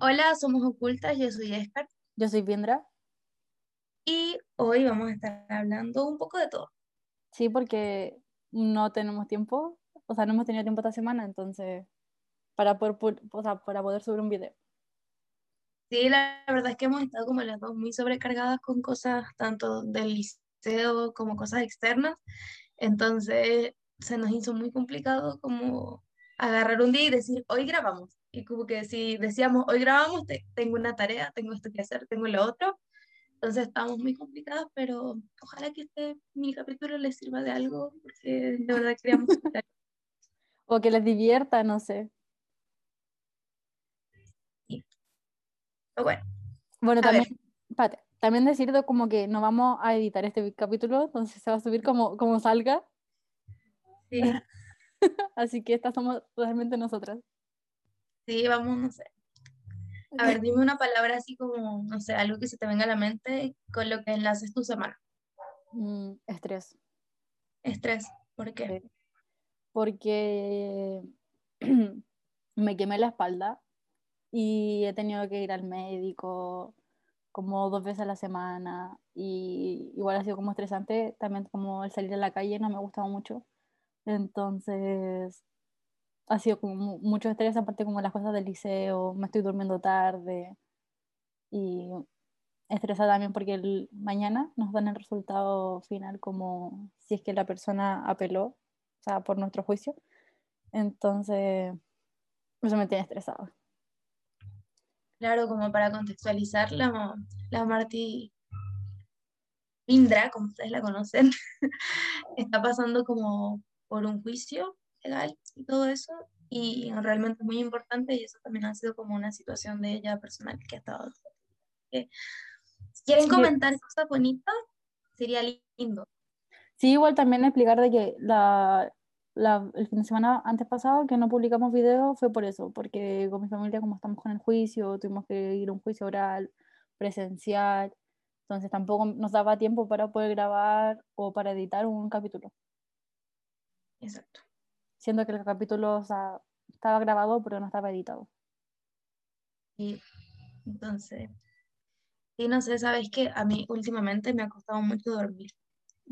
Hola, somos Ocultas, yo soy Escar Yo soy Viendra. y hoy vamos a estar hablando un poco de todo. Sí, porque no tenemos tiempo, o sea, no hemos tenido tiempo esta semana, entonces, para poder, o sea, para poder subir un video. Sí, la verdad es que hemos estado como las dos muy sobrecargadas con cosas tanto del liceo como cosas externas, entonces se nos hizo muy complicado como agarrar un día y decir, hoy grabamos. Y como que si decíamos, hoy grabamos, te- tengo una tarea, tengo esto que hacer, tengo lo otro. Entonces estábamos muy complicadas, pero ojalá que este mini capítulo les sirva de algo, porque de verdad queríamos. O que les divierta, no sé. Pero bueno, Bueno, también, espérate, también decirte como que no vamos a editar este capítulo, entonces se va a subir como, como salga, sí, así que estas somos totalmente nosotras. Sí, vamos, no sé. A ver, dime una palabra así como, no sé, algo que se te venga a la mente con lo que enlaces tu semana. Mm, estrés. Estrés, ¿por qué? Sí. porque me quemé la espalda y he tenido que ir al médico como dos veces a la semana y igual ha sido como estresante, también como el salir a la calle no me ha gustado mucho, entonces ha sido como mu- mucho estrés, aparte como las cosas del liceo, me estoy durmiendo tarde y estresada también porque el, mañana nos dan el resultado final como si es que la persona apeló, o sea, por nuestro juicio. Entonces, eso me tiene estresada. Claro, como para contextualizar, la, la Marti Indra, como ustedes la conocen, está pasando como por un juicio legal y todo eso, y realmente muy importante, y eso también ha sido como una situación de ella personal que ha estado. que si quieren Sí. comentar cosas bonitas, sería lindo. Sí, igual también explicar de que la, la- el fin de semana antes pasado que no publicamos video fue por eso, porque con mi familia como estamos con el juicio, tuvimos que ir a un juicio oral, presencial, entonces tampoco nos daba tiempo para poder grabar o para editar un capítulo. Exacto. Siendo que el capítulo o sea, estaba grabado pero no estaba editado. Y entonces, y no sé, sabes que a mí últimamente me ha costado mucho dormir.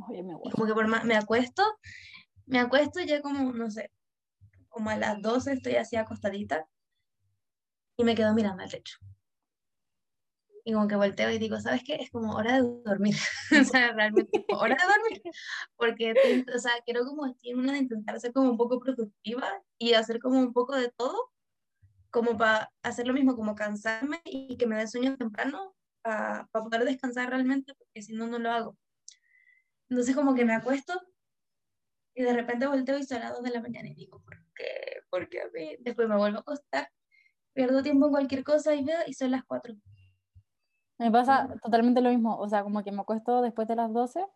Oye, me como que por más, me acuesto, me acuesto ya como, no sé, como a las 12 estoy así acostadita y me quedo mirando al techo. Y como que volteo y digo, ¿sabes qué? Es como hora de dormir. o sea, realmente hora de dormir. Porque, o sea, quiero como estoy una de intentar ser como un poco productiva y hacer como un poco de todo, como para hacer lo mismo, como cansarme y que me dé sueño temprano para poder descansar realmente, porque si no, no lo hago. Entonces como que me acuesto y de repente volteo y son las 2 de la mañana y digo, ¿por qué? ¿Por qué a mí? Después me vuelvo a acostar, pierdo tiempo en cualquier cosa y veo y son las 4. Me pasa totalmente lo mismo, o sea, como que me acuesto después de las 12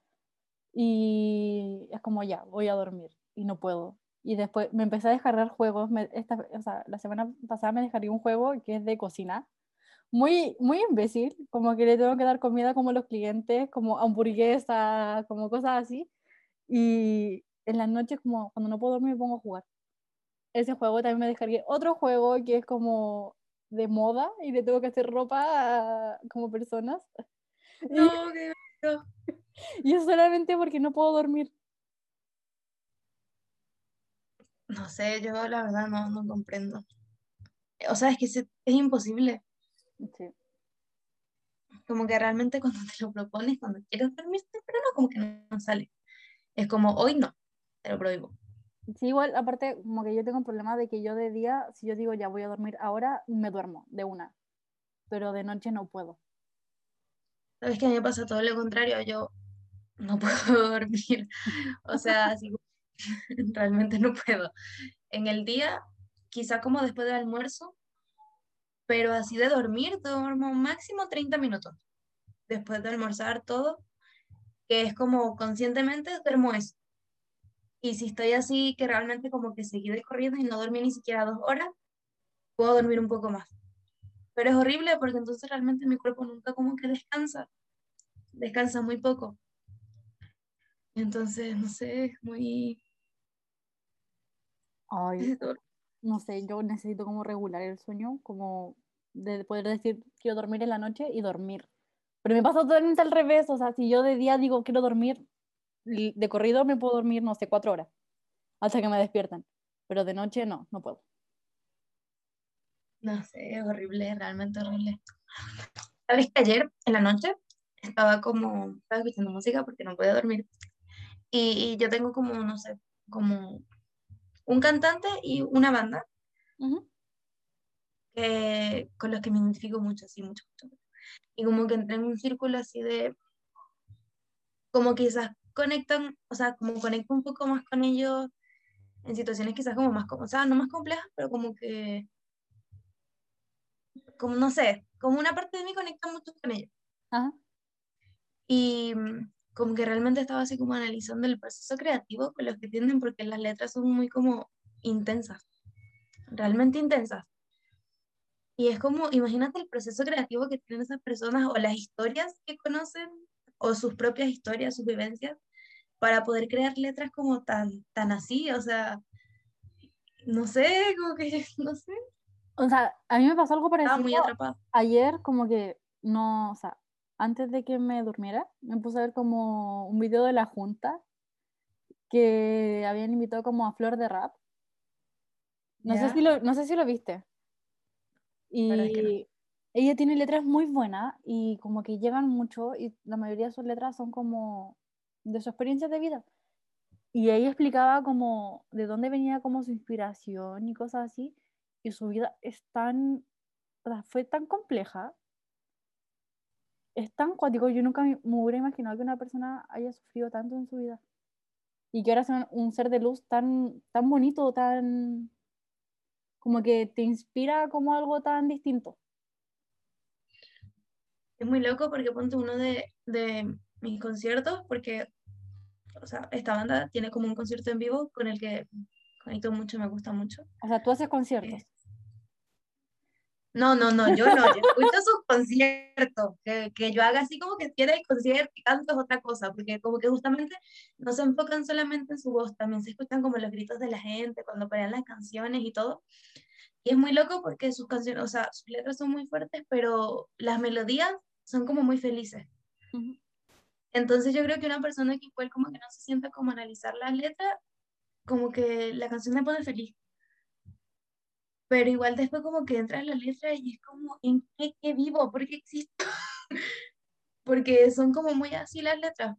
y es como ya, voy a dormir y no puedo. Y después me empecé a descargar juegos, me- esta, o sea, la semana pasada me descargué un juego que es de cocina, muy, muy imbécil, como que le tengo que dar comida como los clientes, como hamburguesa, como cosas así. Y en las noches, como cuando no puedo dormir, me pongo a jugar. Ese juego también me descargué otro juego que es como de moda y le tengo que hacer ropa a- como personas. No, qué gato. y es solamente porque no puedo dormir. No sé, yo la verdad no, no comprendo. O sea, es que se- es imposible. Sí. Como que realmente cuando te lo propones, cuando quieres dormirte, pero no, como que no, no sale. Es como, hoy no, te lo prohíbo. Sí, igual, aparte, como que yo tengo un problema de que yo de día, si yo digo ya voy a dormir ahora, me duermo de una. Pero de noche no puedo. Sabes que a mí me pasa todo lo contrario, yo no puedo dormir. O sea, realmente no puedo. En el día, quizá como después del almuerzo, pero así de dormir, duermo máximo 30 minutos. Después de almorzar todo, que es como conscientemente duermo eso. Y si estoy así, que realmente como que seguí de corriendo y no dormí ni siquiera dos horas, puedo dormir un poco más. Pero es horrible porque entonces realmente mi cuerpo nunca como que descansa, descansa muy poco. Entonces, no sé, es muy... Ay, no sé, yo necesito como regular el sueño, como de poder decir quiero dormir en la noche y dormir. Pero me pasa totalmente al revés, o sea, si yo de día digo quiero dormir, de corrido me puedo dormir, no sé, cuatro horas, hasta que me despiertan. Pero de noche no, no puedo. No sé, es horrible, realmente horrible. Sabes que ayer en la noche estaba como, estaba escuchando música porque no podía dormir. Y, yo tengo como, no sé, como un cantante y una banda con los que me identifico mucho, sí, mucho, mucho. Y como que entré en un círculo así de, como quizás conectan, o sea, como conecto un poco más con ellos en situaciones quizás como más, o sea, no más complejas, pero como que, como no sé, como una parte de mí conecta mucho con ellos. Y mm, como que realmente estaba así como analizando el proceso creativo con los que tienden, porque las letras son muy como intensas, realmente intensas. Y es como, imagínate el proceso creativo que tienen esas personas o las historias que conocen o sus propias historias, sus vivencias, para poder crear letras como tan, tan así, o sea, no sé, como que, no sé. O sea, a mí me pasó algo parecido. Muy. Ayer como que no, o sea, antes de que me durmiera, me puse a ver como un video de la junta que habían invitado como a Flor de Rap. No, sé si lo, no sé si lo viste. Y ella tiene letras muy buenas y como que llegan mucho y la mayoría de sus letras son como de su experiencia de vida. Y ella explicaba como de dónde venía como su inspiración y cosas así. Y su vida es tan, fue tan compleja es tan cuático, yo nunca me hubiera imaginado que una persona haya sufrido tanto en su vida. Y que ahora sea un ser de luz tan, tan bonito, tan... como que te inspira como algo tan distinto. Es muy loco porque ponte uno de, de mis conciertos, porque, o sea, esta banda tiene como un concierto en vivo con el que conecto mucho, me gusta mucho. O sea, tú haces conciertos. Eh, no, no, no, yo no, yo escucho sus conciertos, que, que, yo haga así como que quiera el concierto y canto es otra cosa, porque como que justamente no se enfocan solamente en su voz, también se escuchan como los gritos de la gente cuando pelean las canciones y todo. Y es muy loco porque sus canciones, o sea, sus letras son muy fuertes, pero las melodías son como muy felices. Entonces yo creo que una persona que igual como que no se sienta como analizar las letras, como que la canción me pone feliz pero igual después como que entra en la letra y es como, ¿en qué, qué vivo? ¿Por qué existo? Porque son como muy así las letras.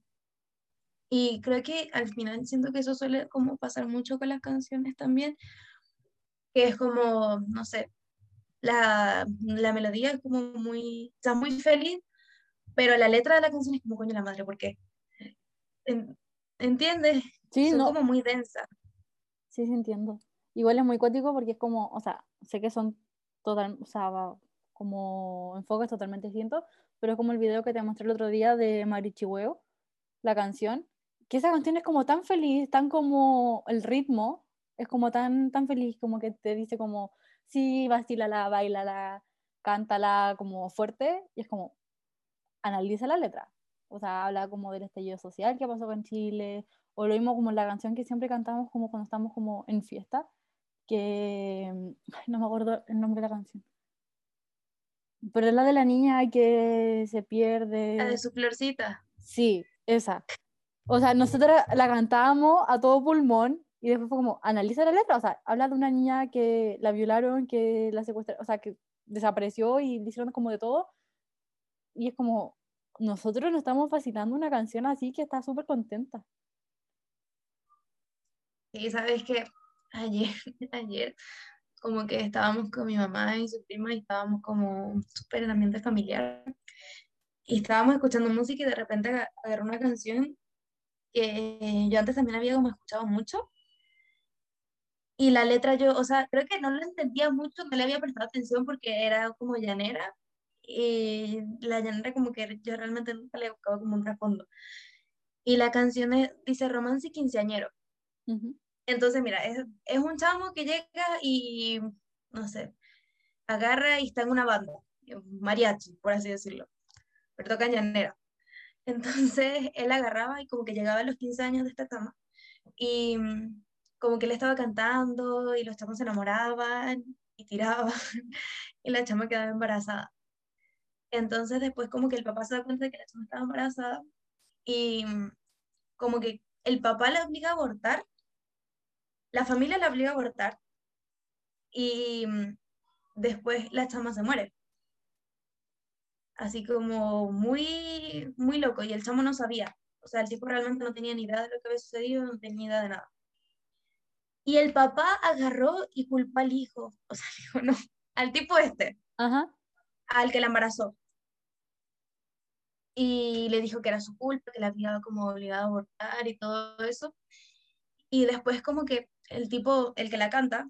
Y creo que al final siento que eso suele como pasar mucho con las canciones también, que es como, no sé, la, la melodía es como muy, está muy feliz, pero la letra de la canción es como coño la madre, porque ¿entiendes? Sí, son no. como muy densa. Sí, sí, entiendo. Igual es muy cuático porque es como, o sea, sé que son total, o sea, como enfoques totalmente distintos, pero es como el video que te mostré el otro día de Marichihueo, la canción, que esa canción es como tan feliz, tan como el ritmo, es como tan, tan feliz, como que te dice como, sí, vacílala, bailala, cántala como fuerte, y es como, analiza la letra. O sea, habla como del estallido social que pasó con Chile, o lo mismo como la canción que siempre cantamos como cuando estamos como en fiesta, que no me acuerdo el nombre de la canción. Pero es la de la niña que se pierde. La de su florcita. Sí, esa. O sea, nosotros la cantábamos a todo pulmón y después fue como, analiza la letra. O sea, habla de una niña que la violaron, que la secuestraron, o sea, que desapareció y le hicieron como de todo. Y es como, nosotros nos estamos fascinando una canción así que está súper contenta. Y sabes que ayer, ayer, como que estábamos con mi mamá y su prima y estábamos como súper en ambiente familiar. Y estábamos escuchando música y de repente agarró una canción que yo antes también había como escuchado mucho. Y la letra yo, o sea, creo que no lo entendía mucho, no le había prestado atención porque era como llanera. Y la llanera como que yo realmente nunca le buscaba como un trasfondo. Y la canción dice romance quinceañero. Entonces, mira, es, es, un chamo que llega y, no sé, agarra y está en una banda, mariachi, por así decirlo, pero toca llanera. Entonces, él agarraba y como que llegaba a los 15 años de esta cama y como que le estaba cantando y los chamos se enamoraban y tiraba y la chama quedaba embarazada. Entonces después como que el papá se da cuenta de que la chama estaba embarazada y mm, como que el papá la obliga a abortar, la familia la obliga a abortar y mm, después la chama se muere. Así como muy, muy loco y el chamo no sabía. O sea, el tipo realmente no tenía ni idea de lo que había sucedido, no tenía ni idea de nada. Y el papá agarró y culpó al hijo, o sea, dijo, no, al tipo este, Ajá. al que la embarazó. Y le dijo que era su culpa, que la había como obligado a abortar y todo eso. Y después como que el tipo, el que la canta,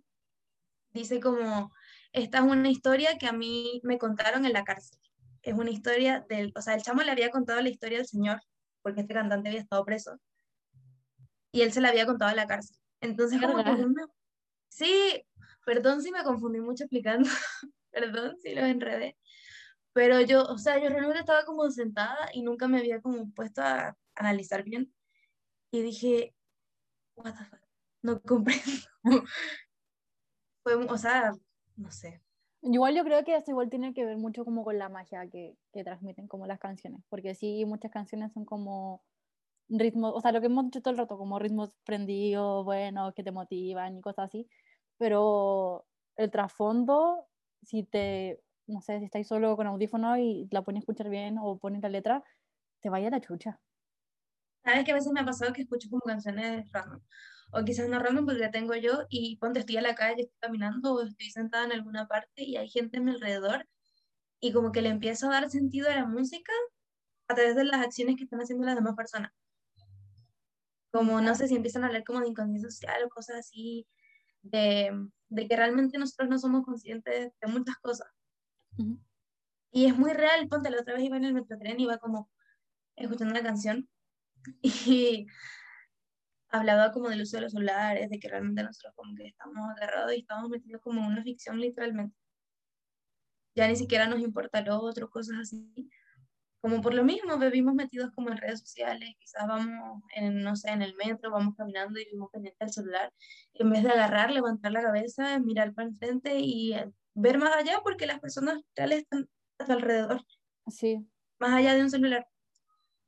dice como, esta es una historia que a mí me contaron en la cárcel. Es una historia del, o sea, el chamo le había contado la historia del señor, porque este cantante había estado preso. Y él se la había contado en la cárcel. Entonces, como Sí, perdón si me confundí mucho explicando, perdón si los enredé, pero yo, o sea, yo realmente estaba como sentada y nunca me había como puesto a analizar bien y dije, what the fuck, no comprendo. Fue, o sea, no sé. Igual yo creo que esto igual tiene que ver mucho como con la magia que, que transmiten como las canciones, porque sí, muchas canciones son como ritmos, o sea, lo que hemos dicho todo el rato, como ritmos prendidos, buenos, que te motivan y cosas así, pero el trasfondo, si te, no sé, si estáis solo con audífonos y la pones a escuchar bien o pones la letra, te vaya la chucha. Sabes que a veces me ha pasado que escucho como canciones random, o quizás no random porque la tengo yo y ponte estoy a la calle, estoy caminando o estoy sentada en alguna parte y hay gente a mi alrededor y como que le empiezo a dar sentido a la música a través de las acciones que están haciendo las demás personas. Como no sé si empiezan a hablar como de inconsciencia social o cosas así, de, de que realmente nosotros no somos conscientes de muchas cosas. Ujú. Y es muy real, ponte la otra vez iba en el metrotren y iba como escuchando una canción y hablaba como del uso de los celulares, de que realmente nosotros como que estamos agarrados y estamos metidos como en una ficción literalmente. Ya ni siquiera nos importa lo otro, cosas así. Como por lo mismo, vivimos metidos como en redes sociales, quizás vamos en, no sé, en el metro, vamos caminando y vivimos pendiente del celular, en vez de agarrar, levantar la cabeza, mirar para enfrente y eh, ver más allá porque las personas reales están a tu alrededor, Sí, más allá de un celular.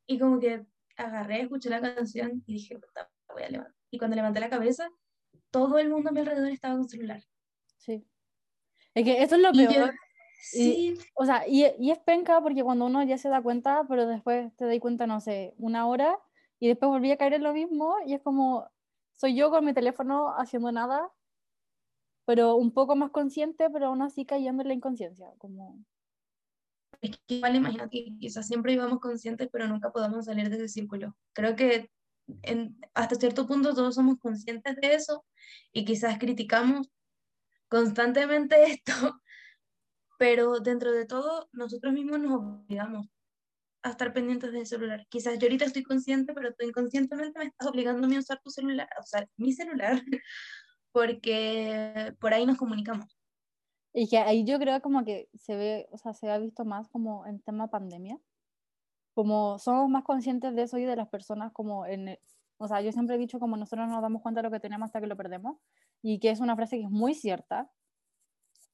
Y como que agarré, escuché la canción y dije, "Puta, voy a levantar. Y cuando levanté la cabeza, todo el mundo a mi alrededor estaba con celular. sí. Es que eso es lo peor. Sí, O sea, y, y es penca porque cuando uno ya se da cuenta, pero después te das cuenta, no sé, una hora y después volví a caer en lo mismo y es como, soy yo con mi teléfono haciendo nada, pero un poco más consciente, pero aún así cayendo en la inconsciencia. Como, es que igual imagínate que quizás siempre íbamos conscientes, pero nunca podamos salir de ese círculo. Creo que en, hasta cierto punto todos somos conscientes de eso y quizás criticamos constantemente esto, pero dentro de todo nosotros mismos nos obligamos a estar pendientes del celular. Quizás yo ahorita estoy consciente, pero tú inconscientemente me estás obligando a usar tu celular, a usar mi celular, porque por ahí nos comunicamos. y que ahí yo creo como que se ve, o sea, se ha visto más como en tema pandemia, como somos más conscientes de eso y de las personas como en, el- o sea, yo siempre he dicho como nosotros no nos damos cuenta de lo que tenemos hasta que lo perdemos, y que es una frase que es muy cierta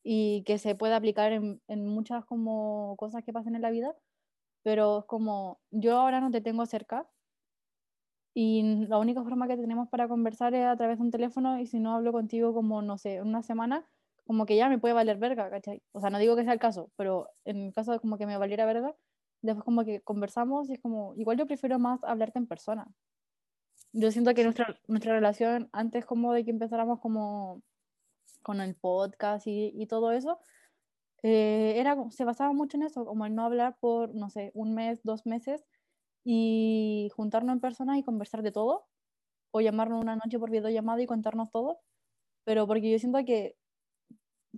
y que se puede aplicar en, en muchas como cosas que pasan en la vida, pero es como yo ahora no te tengo cerca y la única forma que tenemos para conversar es a través de un teléfono y si no hablo contigo como, no sé, una semana, como que ya me puede valer verga, ¿cachai? O sea, no digo que sea el caso, pero en el caso de como que me valiera verga, después como que conversamos y es como, igual yo prefiero más hablarte en persona. Yo siento que nuestra, nuestra relación antes como de que empezáramos como con el podcast y, y todo eso, eh, era, se basaba mucho en eso, como el no hablar por, no sé, un mes, dos meses y juntarnos en persona y conversar de todo, o llamarnos una noche por videollamada y contarnos todo, pero porque yo siento que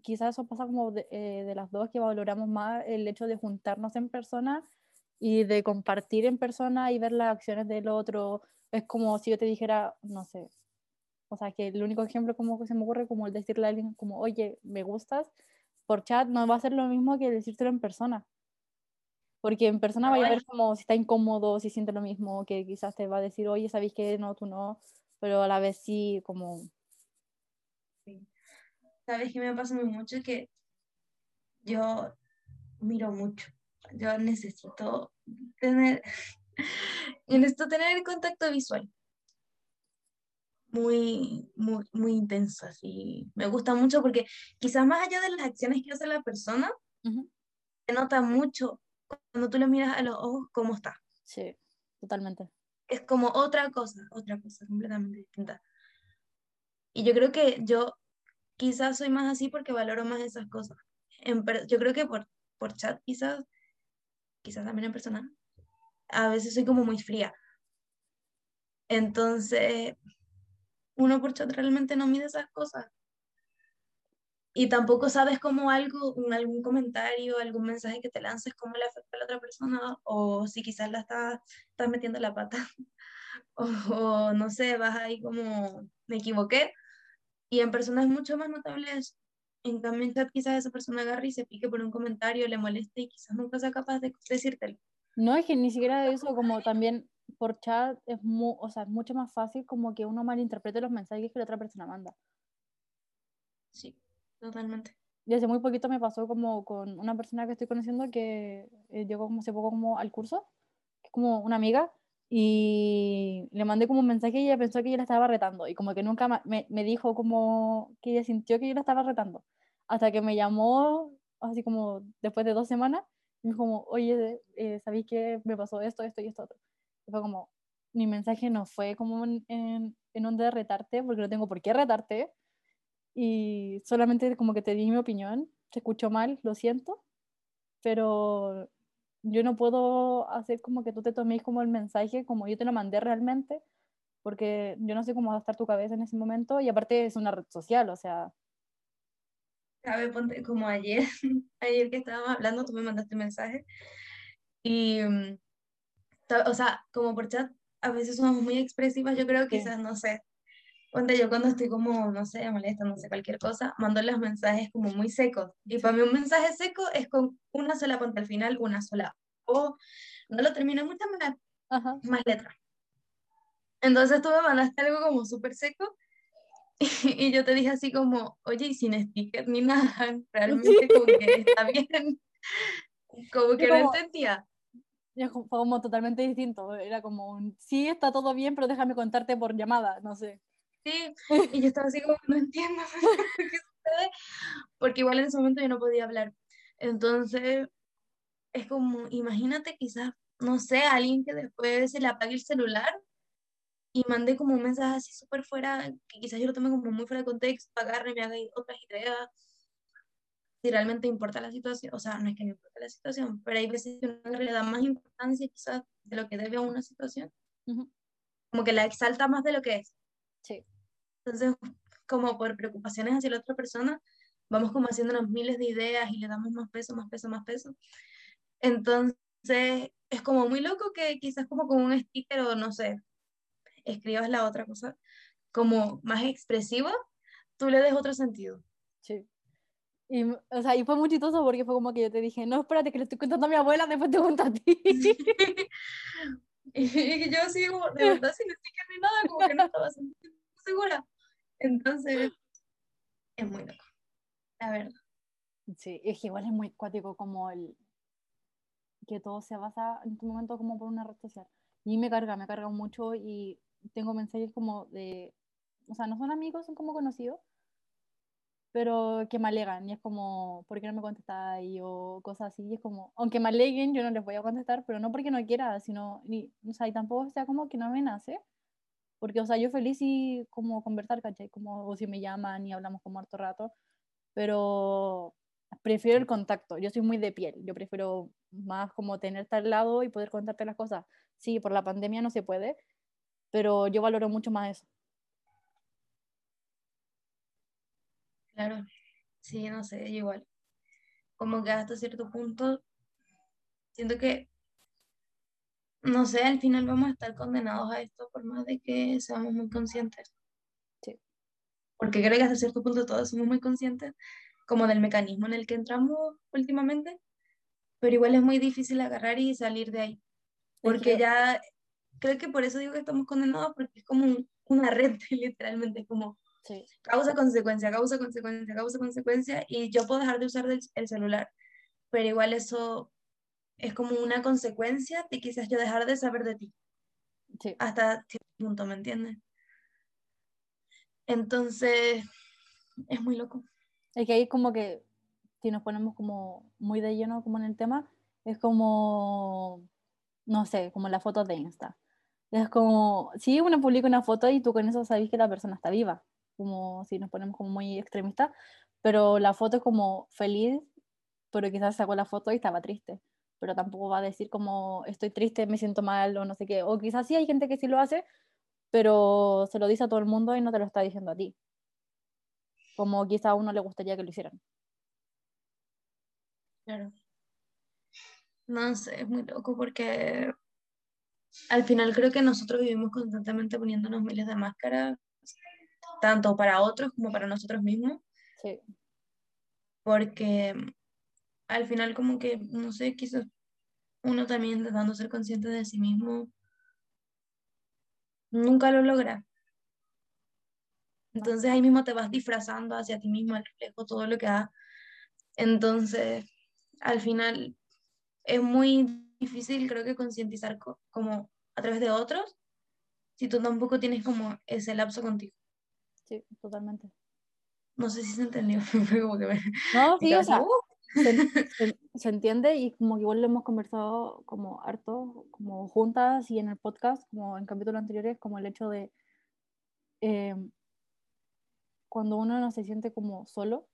quizás eso pasa como de, eh, de las dos que valoramos más el hecho de juntarnos en persona y de compartir en persona y ver las acciones del otro. Es como si yo te dijera, no sé, o sea, que el único ejemplo como que se me ocurre como el decirle a alguien como, oye, me gustas, por chat no va a ser lo mismo que decírtelo en persona. Porque en persona No, vaya a ver como si está incómodo, si siente lo mismo, que quizás te va a decir, oye, ¿sabéis que no, tú no? Pero a la vez sí, como, sabes que me pasa muy mucho que yo miro mucho. Yo necesito tener, necesito tener contacto visual. Muy, muy, muy intenso, así. Me gusta mucho porque quizás más allá de las acciones que hace la persona, se nota mucho cuando tú le miras a los ojos cómo está. Sí, totalmente. Es como otra cosa, otra cosa completamente distinta. Y yo creo que yo quizás soy más así porque valoro más esas cosas. yo creo que por, por chat quizás, quizás también en persona, a veces soy como muy fría. Entonces, uno por chat realmente no mide esas cosas. Y tampoco sabes cómo algo, algún comentario, algún mensaje que te lances, cómo le afecta a la otra persona, o si quizás la estás, estás metiendo la pata, o, o no sé, vas ahí como, me equivoqué, y en personas mucho más notables, en cambio en chat quizás esa persona agarre y se pique por un comentario, le moleste y quizás nunca sea capaz de decírtelo. No, es que ni siquiera eso, como también por chat es, o sea, es mucho más fácil como que uno malinterprete los mensajes que la otra persona manda. Sí, totalmente. Y hace muy poquito me pasó como con una persona que estoy conociendo que eh, llegó como hace poco como al curso, que es como una amiga, y le mandé como un mensaje y ella pensó que yo la estaba retando y como que nunca me, me, dijo como que ella sintió que yo la estaba retando hasta que me llamó así como después de dos semanas y me dijo como oye eh, ¿sabéis que me pasó esto, esto y esto otro? Fue como mi mensaje no fue como en, en, en un de retarte porque no tengo por qué retarte y solamente como que te di mi opinión se escuchó mal, lo siento pero yo no puedo hacer como que tú te tomes como el mensaje como yo te lo mandé realmente, porque yo no sé cómo va a estar tu cabeza en ese momento y aparte es una red social, o sea. Cabe, ponte como ayer, ayer que estábamos hablando, tú me mandaste un mensaje y, mm, o sea, como por chat, a veces somos muy expresivas, yo creo que quizás, no sé, Ponte yo cuando estoy como, no sé, molesta, no sé, cualquier cosa, mando los mensajes como muy secos. Y para mí un mensaje seco es con una sola ponte al final, una sola. O no lo termino muchas más, más letras. Entonces tú me mandaste algo como súper seco y, yo te dije así como, oye, y sin sticker ni nada, realmente como que está bien. Como que no entendía. Fue como totalmente distinto. Era como un, sí, está todo bien, pero déjame contarte por llamada, no sé. Sí, y yo estaba así como, no entiendo qué sucede, porque igual en ese momento yo no podía hablar. Entonces, es como, imagínate quizás, no sé, alguien que después se le apague el celular y mande como un mensaje así súper fuera, que quizás yo lo tome como muy fuera de contexto, agarre, me haga otras ideas, si realmente importa la situación, o sea, no es que no importa la situación, pero hay veces que uno le da más importancia quizás de lo que debe a una situación, como que la exalta más de lo que es. Sí. Entonces, como por preocupaciones hacia la otra persona, vamos como haciéndonos miles de ideas y le damos más peso, más peso, más peso. Entonces, es como muy loco que quizás como con un sticker o no sé, escribas la otra cosa como más expresiva, tú le des otro sentido. Sí. Y, o sea, y fue muy chistoso porque fue como que yo te dije, no, espérate, que le estoy contando a mi abuela, después te cuento a ti. y yo así como, de verdad, sin ni nada, como que no estaba segura. Entonces, es muy loco, la verdad. Sí, es que igual es muy cuático como el que todo se basa en tu momento como por una red social. Y me carga, me carga mucho y tengo mensajes como de, o sea, no son amigos, son como conocidos, pero que me alegan y es como, ¿por qué no me contestas? o cosas así, y es como, aunque me aleguen, yo no les voy a contestar, pero no porque no quiera, sino, ni, o sea, y tampoco sea como que no me nace, porque, o sea, yo feliz y como conversar, ¿cachai? Como, o si me llaman y hablamos como harto rato, pero prefiero el contacto, yo soy muy de piel, yo prefiero más como tenerte al lado y poder contarte las cosas. Sí, por la pandemia no se puede, pero yo valoro mucho más eso. Claro, sí, no sé, igual. Como que hasta cierto punto, siento que no sé, al final vamos a estar condenados a esto por más de que seamos muy conscientes. Sí. Porque creo que hasta cierto punto todos somos muy conscientes como del mecanismo en el que entramos últimamente, pero igual es muy difícil agarrar y salir de ahí. Porque ya, creo que por eso digo que estamos condenados, porque es como una red, literalmente, como Sí, Causa, consecuencia, causa, consecuencia, causa, consecuencia, y yo puedo dejar de usar el, el celular, pero igual eso es como una consecuencia de quizás yo dejar de saber de ti, sí. hasta cierto punto, ¿me entiendes? Entonces, es muy loco. Es que ahí como que, si nos ponemos como muy de lleno como en el tema, es como, no sé, como las fotos de Insta. Es como, si uno publica una foto y tú con eso sabes que la persona está viva, como si nos ponemos como muy extremistas, pero la foto es como feliz, pero quizás sacó la foto y estaba triste, pero tampoco va a decir como estoy triste, me siento mal o no sé qué, o quizás sí hay gente que sí lo hace, pero se lo dice a todo el mundo y no te lo está diciendo a ti, como quizá a uno le gustaría que lo hicieran. Claro. No sé, es muy loco porque al final creo que nosotros vivimos constantemente poniéndonos miles de máscaras, tanto para otros como para nosotros mismos, Sí, porque al final como que, no sé, quizás uno también intentando ser consciente de sí mismo, nunca lo logra. Entonces ahí mismo te vas disfrazando hacia ti mismo, al reflejo, todo lo que da. Entonces, al final es muy difícil, creo que concientizar co- como a través de otros, si tú tampoco tienes como ese lapso contigo. Sí, totalmente. No sé si se entendió, fue como que me... No, sí, o sea, ¡uh! se, se- se entiende y como que igual lo hemos conversado como harto, como juntas y en el podcast, como en capítulos anteriores, como el hecho de eh, cuando uno no se siente como solo,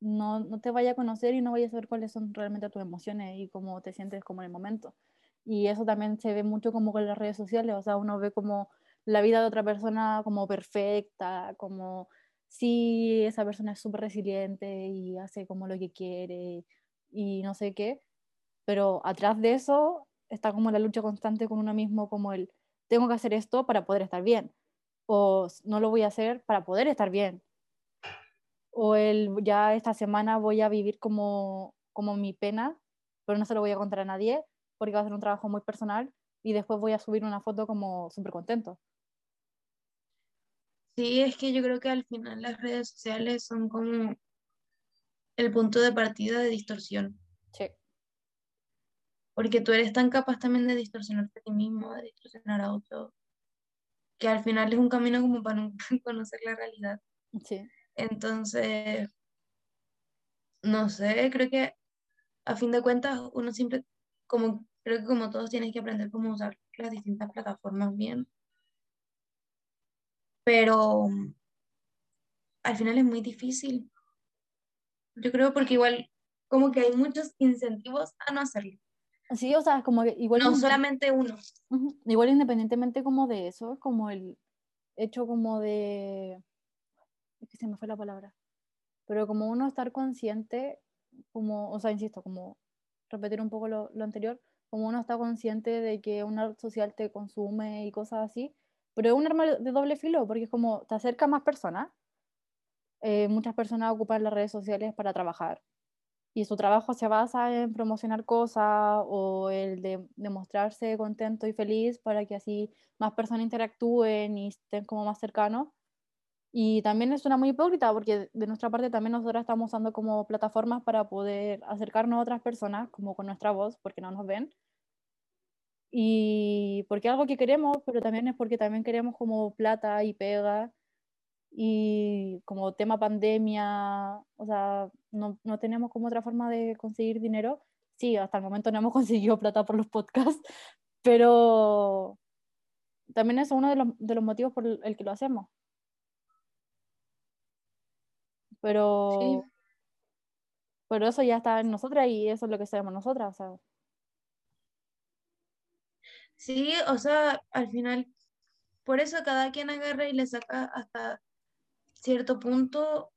no, no te vaya a conocer y no vaya a saber cuáles son realmente tus emociones y cómo te sientes como en el momento. Y eso también se ve mucho como con las redes sociales, o sea, uno ve como la vida de otra persona como perfecta, como si esa persona es súper resiliente y hace como lo que quiere y no sé qué, pero atrás de eso está como la lucha constante con uno mismo, como el tengo que hacer esto para poder estar bien, o no lo voy a hacer para poder estar bien, o el ya esta semana voy a vivir como, como mi pena, pero no se lo voy a contar a nadie porque va a ser un trabajo muy personal y después voy a subir una foto como súper contento. Sí, es que yo creo que al final las redes sociales son como el punto de partida de distorsión, Sí, porque tú eres tan capaz también de distorsionarte a ti mismo, de distorsionar a otro, que al final es un camino como para nunca conocer la realidad. sí, Entonces, no sé, creo que a fin de cuentas uno siempre, como creo que como todos tienes que aprender cómo usar las distintas plataformas bien, pero mm, al final es muy difícil. Yo creo porque igual como que hay muchos incentivos a no hacerlo, sí, o sea, como que igual, no solamente uno. Igual independientemente como de eso, como el hecho como de, es que se me fue la palabra, pero como uno estar consciente, como, o sea, insisto, como repetir un poco lo, lo anterior, como uno está consciente de que una red social te consume y cosas así, pero es un arma de doble filo, porque es como te acerca a más personas, eh, muchas personas ocupan las redes sociales para trabajar, y su trabajo se basa en promocionar cosas o el de, de mostrarse contento y feliz para que así más personas interactúen y estén como más cercanos. Y también es una muy hipócrita porque de nuestra parte también nosotros estamos usando como plataformas para poder acercarnos a otras personas, como con nuestra voz, porque no nos ven. Y porque algo que queremos, pero también es porque también queremos como plata y pega. Y como tema pandemia, o sea, no, no tenemos como otra forma de conseguir dinero. Sí, hasta el momento no hemos conseguido plata por los podcasts, pero también es uno de los, de los motivos por el que lo hacemos. pero, Sí, pero eso ya está en nosotras y eso es lo que sabemos nosotras. O sea, sí, o sea, al final, por eso cada quien agarra y le saca hasta cierto punto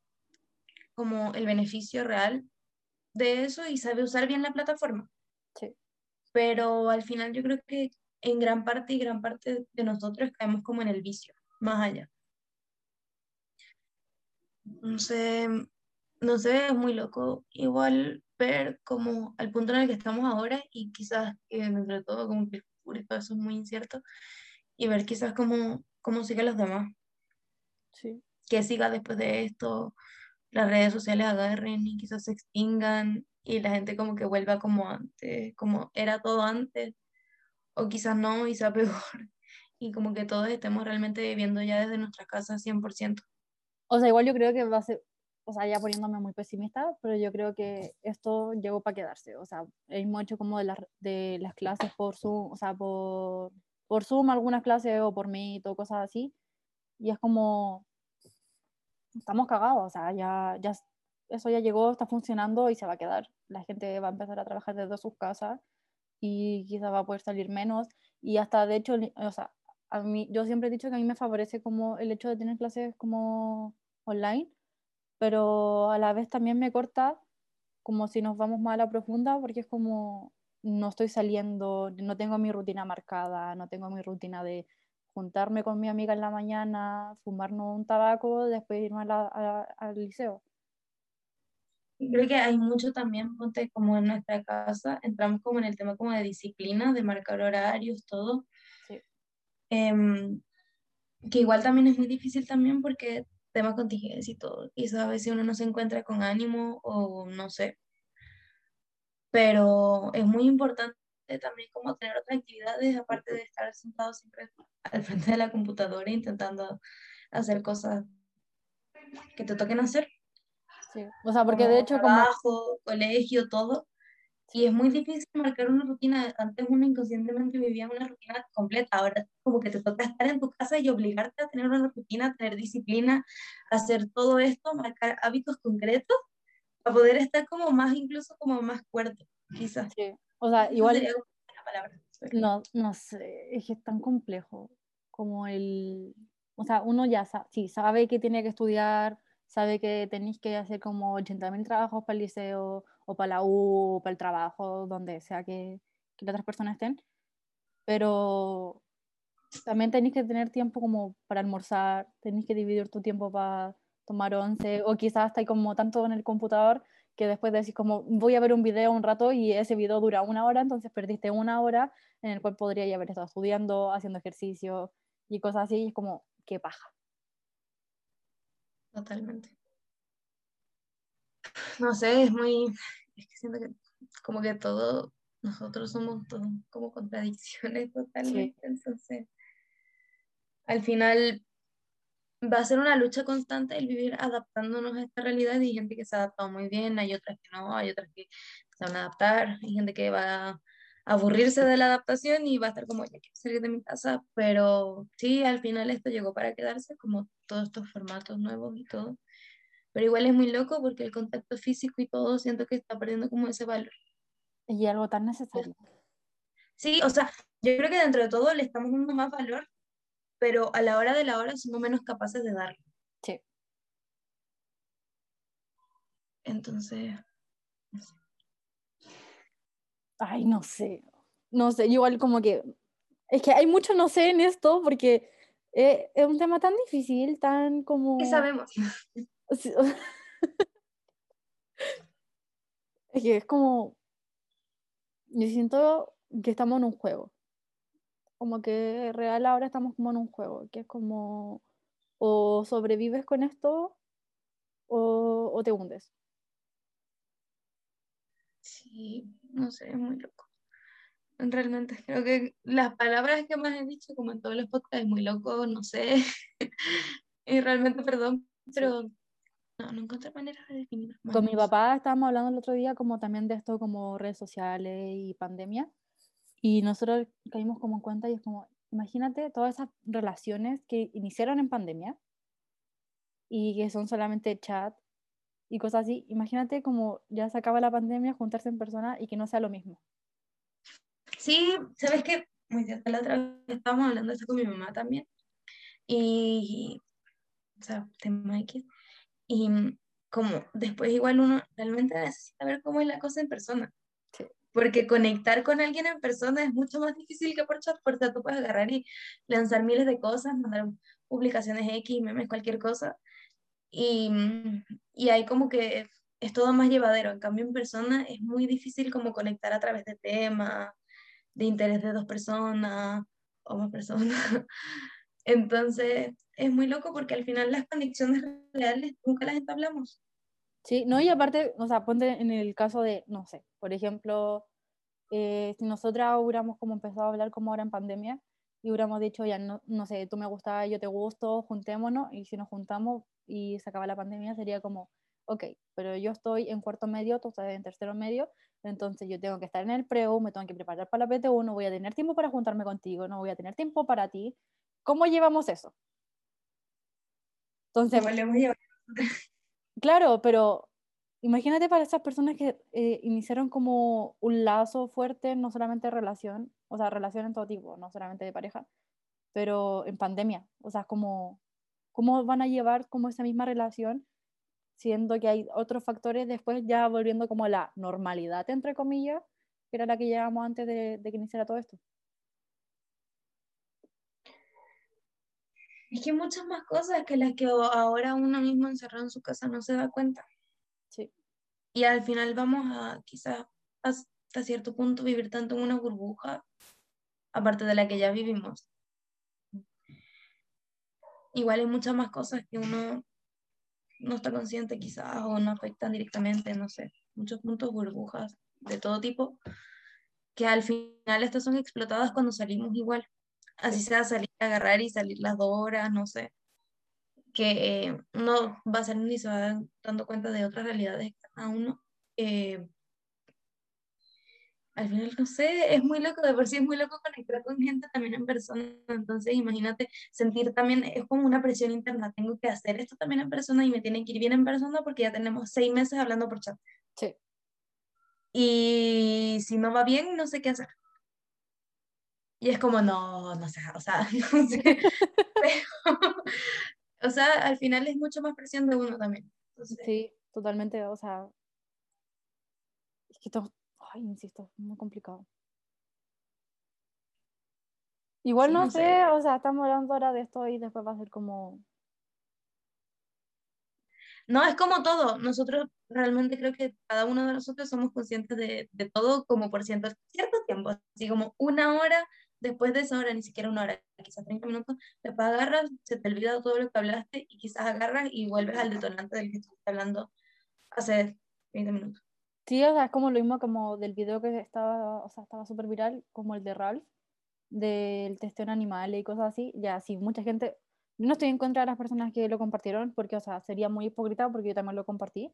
como el beneficio real de eso y sabe usar bien la plataforma. sí, Pero al final yo creo que en gran parte y gran parte de nosotros caemos como en el vicio, más allá. No sé, no sé, es muy loco igual ver como al punto en el que estamos ahora y quizás que dentro de todo como que el futuro y todo eso es muy incierto y ver quizás cómo, cómo siguen los demás. sí. que siga después de esto, las redes sociales agarren y quizás se extingan y la gente como que vuelva como antes, como era todo antes, o quizás no y sea peor, y como que todos estemos realmente viviendo ya desde nuestra casa 100%. O sea, igual yo creo que va a ser, o sea, ya poniéndome muy pesimista, pero yo creo que esto llegó para quedarse. O sea, hemos hecho como de, las de las clases por Zoom, o sea, por, por Zoom algunas clases o por Meet o cosas así. Y es como, estamos cagados, o sea, ya, ya eso ya llegó, está funcionando y se va a quedar. La gente va a empezar a trabajar desde sus casas y quizá va a poder salir menos. Y hasta, de hecho, o sea, a mí, yo siempre he dicho que a mí me favorece como el hecho de tener clases como online, pero a la vez también me corta como si nos vamos más a la profunda, porque es como no estoy saliendo, no tengo mi rutina marcada, no tengo mi rutina de juntarme con mi amiga en la mañana, fumarnos un tabaco, después irme al liceo. Creo que hay mucho también, ponte como en nuestra casa, entramos como en el tema como de disciplina, de marcar horarios, todo. Sí. Em, que igual también es muy difícil también porque tema contingencia y todo, y a veces uno no se encuentra con ánimo o no sé. Pero es muy importante también como tener otras actividades aparte de estar sentado siempre al frente de la computadora intentando hacer cosas que te toquen hacer. Sí, o sea, porque de hecho trabajo, como... colegio, todo. Y es muy difícil marcar una rutina. Antes uno inconscientemente vivía una rutina completa. Ahora como que te toca estar en tu casa y obligarte a tener una rutina, tener disciplina, hacer todo esto, marcar hábitos concretos para poder estar como más, incluso como más cuerdo, quizás. Sí. O sea, igual... No, no sé, es que es tan complejo como el... O sea, uno ya sabe, sí, sabe que tiene que estudiar, sabe que tenéis que hacer como 80.000 trabajos para el liceo o para la U, o para el trabajo, donde sea que, que las otras personas estén, pero también tenéis que tener tiempo como para almorzar, tenéis que dividir tu tiempo para tomar once, o quizás estáis como tanto en el computador que después decís como voy a ver un video un rato y ese video dura una hora, entonces perdiste una hora en el cual podría haber estado estudiando, haciendo ejercicio y cosas así, y es como, qué paja. Totalmente. No sé, es muy, es que siento que como que todo, nosotros somos todos como contradicciones totalmente, entonces al final va a ser una lucha constante el vivir adaptándonos a esta realidad y hay gente que se ha adaptado muy bien, hay otras que no, hay otras que se van a adaptar, hay gente que va a aburrirse de la adaptación y va a estar como, ya quiero salir de mi casa, pero sí, al final esto llegó para quedarse, como todos estos formatos nuevos y todo. Pero igual es muy loco porque el contacto físico y todo siento que está perdiendo como ese valor. Y algo tan necesario. Sí, o sea, yo creo que dentro de todo le estamos dando más valor, pero a la hora de la hora somos menos capaces de darlo. Sí. Entonces, Ay, no sé. No sé, igual como que. Es que hay mucho no sé en esto porque eh, es un tema tan difícil, tan como. ¿Qué sabemos? es que es como. Yo siento que estamos en un juego. Como que real ahora estamos como en un juego, que es como. O sobrevives con esto o, o te hundes. Sí, no sé, es muy loco. Realmente creo que las palabras que más he dicho, como en todos los podcasts, es muy loco, no sé. y realmente, perdón, pero no, no encontré manera de definirlo. Con mi papá estábamos hablando el otro día como también de esto como redes sociales y pandemia. Y nosotros caímos como en cuenta y es como, imagínate todas esas relaciones que iniciaron en pandemia y que son solamente chat y cosas así. Imagínate como ya se acaba la pandemia, juntarse en persona y que no sea lo mismo. Sí, ¿sabes qué? La otra vez estábamos hablando de eso con mi mamá también. Y, o sea, tema X. Y como después igual uno realmente necesita ver cómo es la cosa en persona. Porque conectar con alguien en persona es mucho más difícil que por chat, porque tú puedes agarrar y lanzar miles de cosas, mandar publicaciones X, memes, cualquier cosa, y, y hay como que es todo más llevadero. En cambio, en persona es muy difícil como conectar a través de temas, de interés de dos personas o más personas. Entonces, es muy loco porque al final las conexiones reales nunca las entablamos. Sí, no, y aparte, o sea, ponte en el caso de, no sé, por ejemplo, eh, si nosotras hubiéramos como empezado a hablar como ahora en pandemia y hubiéramos dicho, ya, no, no sé, tú me gustas, yo te gusto, juntémonos, y si nos juntamos y se acaba la pandemia, sería como, ok, pero yo estoy en cuarto medio, tú estás en tercero medio, entonces yo tengo que estar en el preu, me tengo que preparar para la PT1, no voy a tener tiempo para juntarme contigo, no voy a tener tiempo para ti. ¿Cómo llevamos eso? Entonces, claro, pero imagínate para esas personas que eh, iniciaron como un lazo fuerte, no solamente relación, o sea, relación en todo tipo, no solamente de pareja, pero en pandemia, o sea, como, ¿cómo van a llevar como esa misma relación siendo que hay otros factores después ya volviendo como a la normalidad, entre comillas, que era la que llevábamos antes de, de que iniciara todo esto. Es que muchas más cosas que las que ahora uno mismo encerrado en su casa no se da cuenta. Sí. Y al final vamos a quizás hasta cierto punto vivir tanto en una burbuja, aparte de la que ya vivimos. Igual hay muchas más cosas que uno no está consciente quizás o no afectan directamente, no sé, muchos puntos burbujas de todo tipo, que al final estas son explotadas cuando salimos igual. Así sea salir a agarrar y salir las dos horas, no sé. Que eh, uno va saliendo y se va dando cuenta de otras realidades cada uno. Eh, al final, no sé, es muy loco, de por sí es muy loco conectar con gente también en persona, entonces imagínate sentir también, es como una presión interna, tengo que hacer esto también en persona y me tienen que ir bien en persona porque ya tenemos seis meses hablando por chat. Sí. Y si no va bien, no sé qué hacer. Y es como, no, no sé, o sea, no sé. o sea, al final es mucho más presión de uno también. Sí, totalmente, o sea, es que todo, ay, insisto, muy complicado. Igual no, sé, o sea, estamos hablando ahora de esto y después va a ser como... No, es como todo. Nosotros realmente creo que cada uno de nosotros somos conscientes de, de todo como por cierto, cierto tiempo, así como una hora después de esa hora, ni siquiera una hora, quizás 30 minutos, después agarras, se te olvida todo lo que hablaste y quizás agarras y vuelves al detonante del que estás hablando hace 20 minutos. Sí, o sea, es como lo mismo como del video que estaba, o sea, estaba súper viral, como el de Ralph, del testeo en animales y cosas así. Ya, sí, mucha gente, no estoy en contra de las personas que lo compartieron, porque, o sea, sería muy hipócrita porque yo también lo compartí.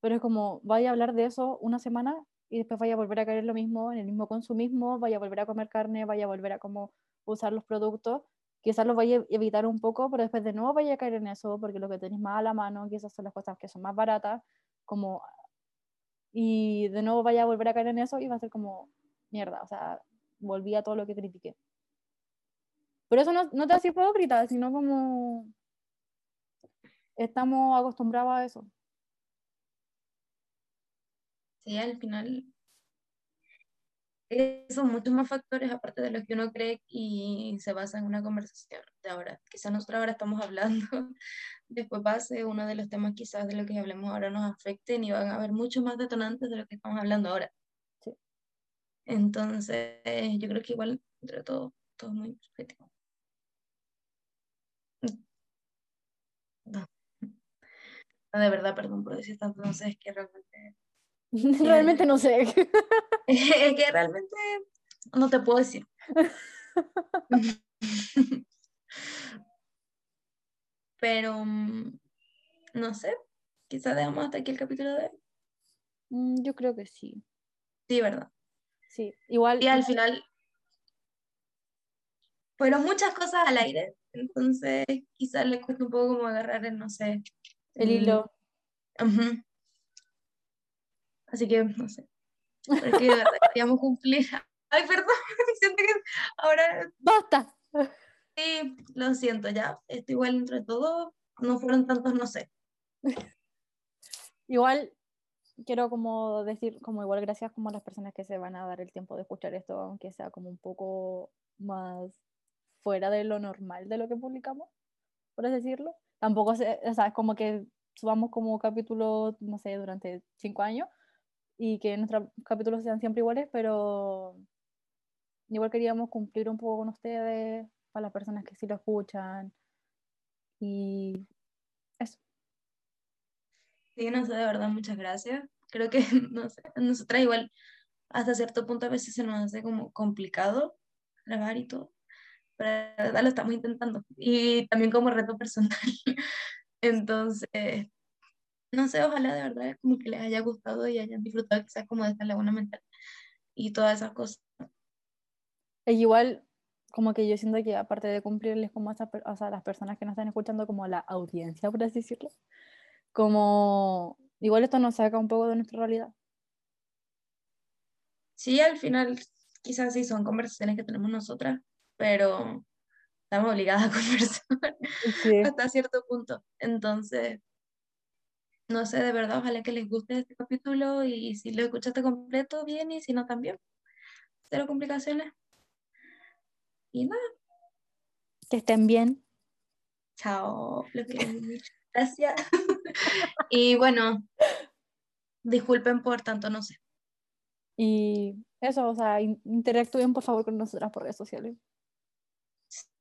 Pero es como, vaya a hablar de eso una semana y después vaya a volver a caer lo mismo, en el mismo consumismo, vaya a volver a comer carne, vaya a volver a como usar los productos, quizás los vaya a evitar un poco, pero después de nuevo vaya a caer en eso, porque lo que tenéis más a la mano, quizás son las cosas que son más baratas, como y de nuevo vaya a volver a caer en eso y va a ser como mierda, o sea, volví a todo lo que critiqué. Pero eso no, no te hace hipócrita, sino como estamos acostumbrados a eso. Sí, al final son muchos más factores aparte de los que uno cree y se basa en una conversación de ahora. Quizás nosotros ahora estamos hablando, después pase uno de los temas quizás de lo que hablemos ahora nos afecten y van a haber muchos más detonantes de lo que estamos hablando ahora. Sí. Entonces, yo creo que igual, entre todo, todo es muy subjetivo. No. de verdad, perdón por decir tanto, no sé, es que realmente realmente no sé. es que realmente no te puedo decir. Pero mm, no sé, quizás dejamos hasta aquí el capítulo de hoy. Mm, yo creo que sí. Sí, ¿verdad? Sí, igual. Y al final fueron muchas cosas al aire, entonces quizás le cuesta un poco como agarrar el, no sé. El hilo. Así que, no sé. Porque de verdad queríamos cumplir. Ay, perdón, siento que ahora. ¡Basta! Sí, lo siento, ya. Esto igual entre todo, no fueron tantos, no sé. Igual quiero como decir, como igual gracias como a las personas que se van a dar el tiempo de escuchar esto, aunque sea como un poco más fuera de lo normal de lo que publicamos, por así decirlo. Tampoco, se, o sea, es como que subamos como capítulo, no sé, durante cinco años, y que nuestros capítulos sean siempre iguales, pero igual queríamos cumplir un poco con ustedes para las personas que sí lo escuchan. Y eso. Sí, no sé, de verdad, muchas gracias. Creo que, no sé, nosotras igual hasta cierto punto a veces se nos hace como complicado grabar y todo, pero la verdad lo estamos intentando. Y también como reto personal. Entonces, no sé, ojalá de verdad como que les haya gustado y hayan disfrutado quizás como de esta laguna mental y todas esas cosas. E igual, como que yo siento que aparte de cumplirles como a, o sea, las personas que nos están escuchando como la audiencia, por así decirlo, como igual esto nos saca un poco de nuestra realidad. Sí, al final quizás sí son conversaciones que tenemos nosotras, pero estamos obligadas a conversar hasta cierto punto. Entonces, no sé, de verdad, ojalá que les guste este capítulo y si lo escuchaste completo, bien, y si no, también. Cero complicaciones. Y nada. Que estén bien. Chao. Gracias. y bueno, disculpen por tanto, no sé. Y eso, o sea, interactúen por favor con nosotras por redes sociales.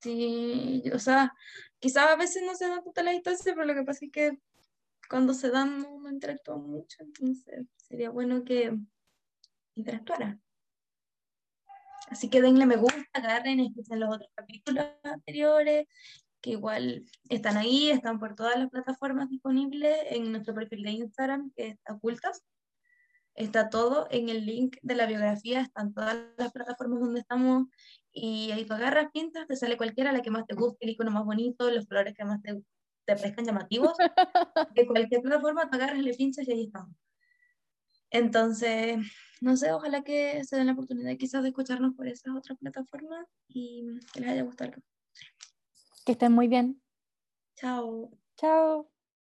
Sí, o sea, quizás a veces no se dan tanta la distancia, pero lo que pasa es que cuando se dan no, interactúan mucho, entonces sería bueno que interactuaran. Así que denle me gusta, agarren, escuchen los otros capítulos anteriores, que igual están ahí, están por todas las plataformas disponibles en nuestro perfil de Instagram, que está ocultas. Está todo en el link de la biografía, están todas las plataformas donde estamos y ahí tú agarras, pintas, te sale cualquiera, la que más te guste, el icono más bonito, los colores que más te, te parezcan llamativos. de cualquier plataforma tú agarras, le pinchas y ahí estamos. Entonces, no sé, ojalá que se den la oportunidad quizás de escucharnos por esas otras plataformas y que les haya gustado. Que estén muy bien. Chao. Chao.